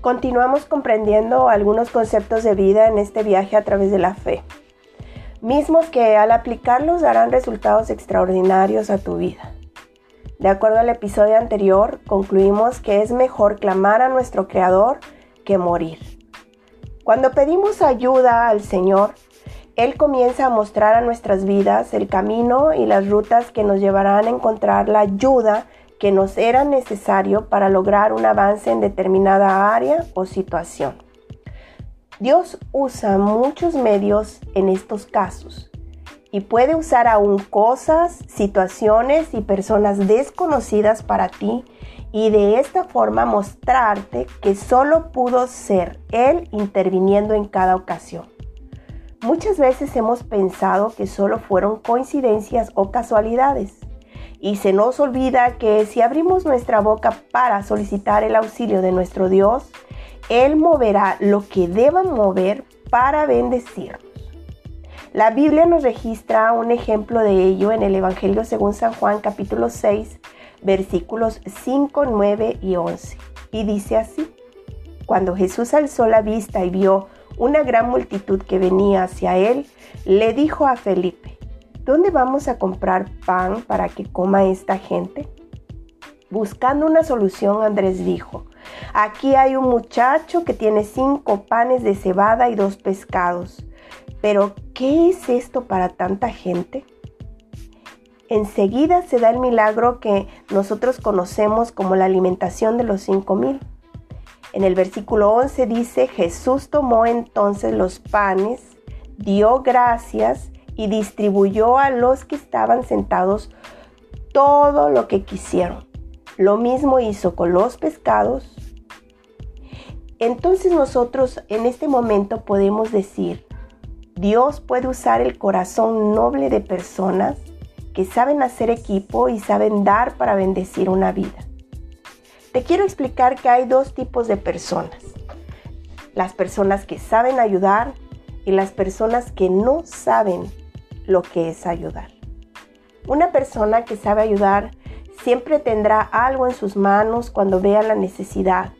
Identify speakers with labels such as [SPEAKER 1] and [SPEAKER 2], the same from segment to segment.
[SPEAKER 1] Continuamos comprendiendo algunos conceptos de vida en este viaje a través de la fe, mismos que al aplicarlos darán resultados extraordinarios a tu vida. De acuerdo al episodio anterior, concluimos que es mejor clamar a nuestro Creador que morir. Cuando pedimos ayuda al Señor, Él comienza a mostrar a nuestras vidas el camino y las rutas que nos llevarán a encontrar la ayuda que nos era necesario para lograr un avance en determinada área o situación. Dios usa muchos medios en estos casos y puede usar aún cosas, situaciones y personas desconocidas para ti y de esta forma mostrarte que solo pudo ser Él interviniendo en cada ocasión. Muchas veces hemos pensado que solo fueron coincidencias o casualidades y se nos olvida que si abrimos nuestra boca para solicitar el auxilio de nuestro Dios, Él moverá lo que deba mover para bendecirnos. La Biblia nos registra un ejemplo de ello en el Evangelio según San Juan capítulo 6, versículos 5, 9 y 11. Y dice así, cuando Jesús alzó la vista y vio una gran multitud que venía hacia él, le dijo a Felipe, ¿dónde vamos a comprar pan para que coma esta gente? Buscando una solución, Andrés dijo, aquí hay un muchacho que tiene cinco panes de cebada y dos pescados, pero ¿qué es esto para tanta gente? Enseguida se da el milagro que nosotros conocemos como la alimentación de los cinco mil. En el versículo 11 dice, Jesús tomó entonces los panes, dio gracias y distribuyó a los que estaban sentados todo lo que quisieron. Lo mismo hizo con los pescados. Entonces nosotros en este momento podemos decir, Dios puede usar el corazón noble de personas que saben hacer equipo y saben dar para bendecir una vida. Te quiero explicar que hay dos tipos de personas. Las personas que saben ayudar y las personas que no saben lo que es ayudar. Una persona que sabe ayudar siempre tendrá algo en sus manos cuando vea la necesidad,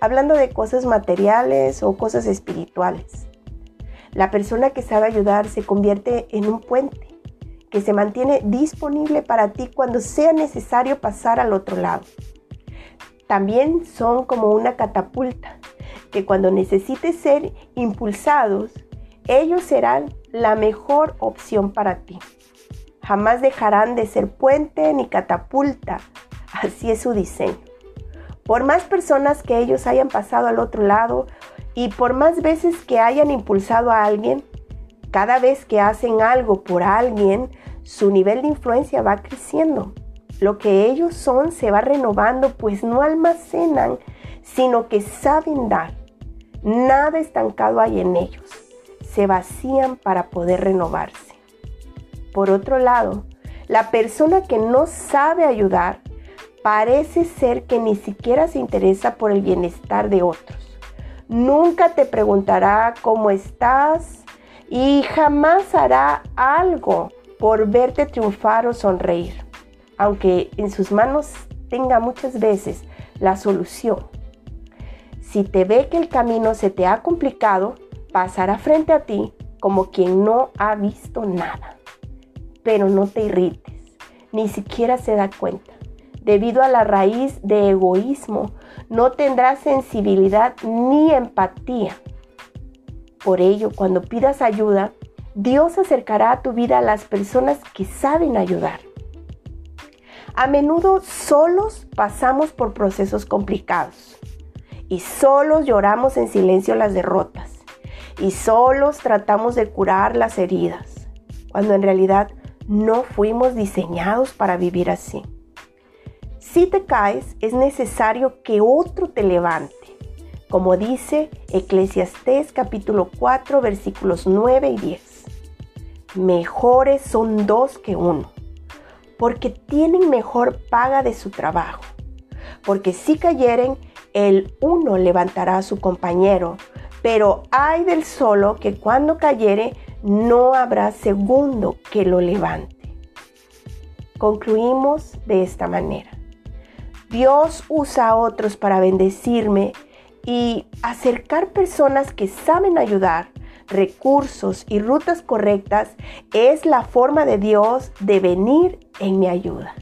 [SPEAKER 1] hablando de cosas materiales o cosas espirituales. La persona que sabe ayudar se convierte en un puente que se mantiene disponible para ti cuando sea necesario pasar al otro lado. También son como una catapulta, que cuando necesites ser impulsados, ellos serán la mejor opción para ti. Jamás dejarán de ser puente ni catapulta. Así es su diseño. Por más personas que ellos hayan pasado al otro lado y por más veces que hayan impulsado a alguien, cada vez que hacen algo por alguien, su nivel de influencia va creciendo. Lo que ellos son se va renovando, pues no almacenan, sino que saben dar. Nada estancado hay en ellos se vacían para poder renovarse. Por otro lado, la persona que no sabe ayudar parece ser que ni siquiera se interesa por el bienestar de otros. Nunca te preguntará cómo estás y jamás hará algo por verte triunfar o sonreír, aunque en sus manos tenga muchas veces la solución. Si te ve que el camino se te ha complicado, pasará frente a ti como quien no ha visto nada. Pero no te irrites, ni siquiera se da cuenta. Debido a la raíz de egoísmo, no tendrás sensibilidad ni empatía. Por ello, cuando pidas ayuda, Dios acercará a tu vida a las personas que saben ayudar. A menudo solos pasamos por procesos complicados y solos lloramos en silencio las derrotas y solos tratamos de curar las heridas, cuando en realidad no fuimos diseñados para vivir así. Si te caes, es necesario que otro te levante, como dice Eclesiastés capítulo 4 versículos 9 y 10. Mejores son dos que uno, porque tienen mejor paga de su trabajo. Porque si cayeren, el uno levantará a su compañero, pero hay del solo que cuando cayere no habrá segundo que lo levante. Concluimos de esta manera. Dios usa a otros para bendecirme Y acercar personas que saben ayudar, recursos y rutas correctas es la forma de Dios de venir en mi ayuda.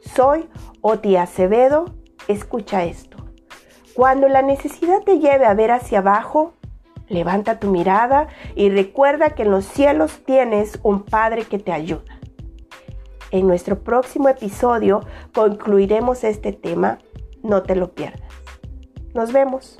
[SPEAKER 1] Soy Oti Acevedo, escucha esto. Cuando la necesidad te lleve a ver hacia abajo, levanta tu mirada y recuerda que en los cielos tienes un Padre que te ayuda. En nuestro próximo episodio concluiremos este tema, no te lo pierdas. Nos vemos.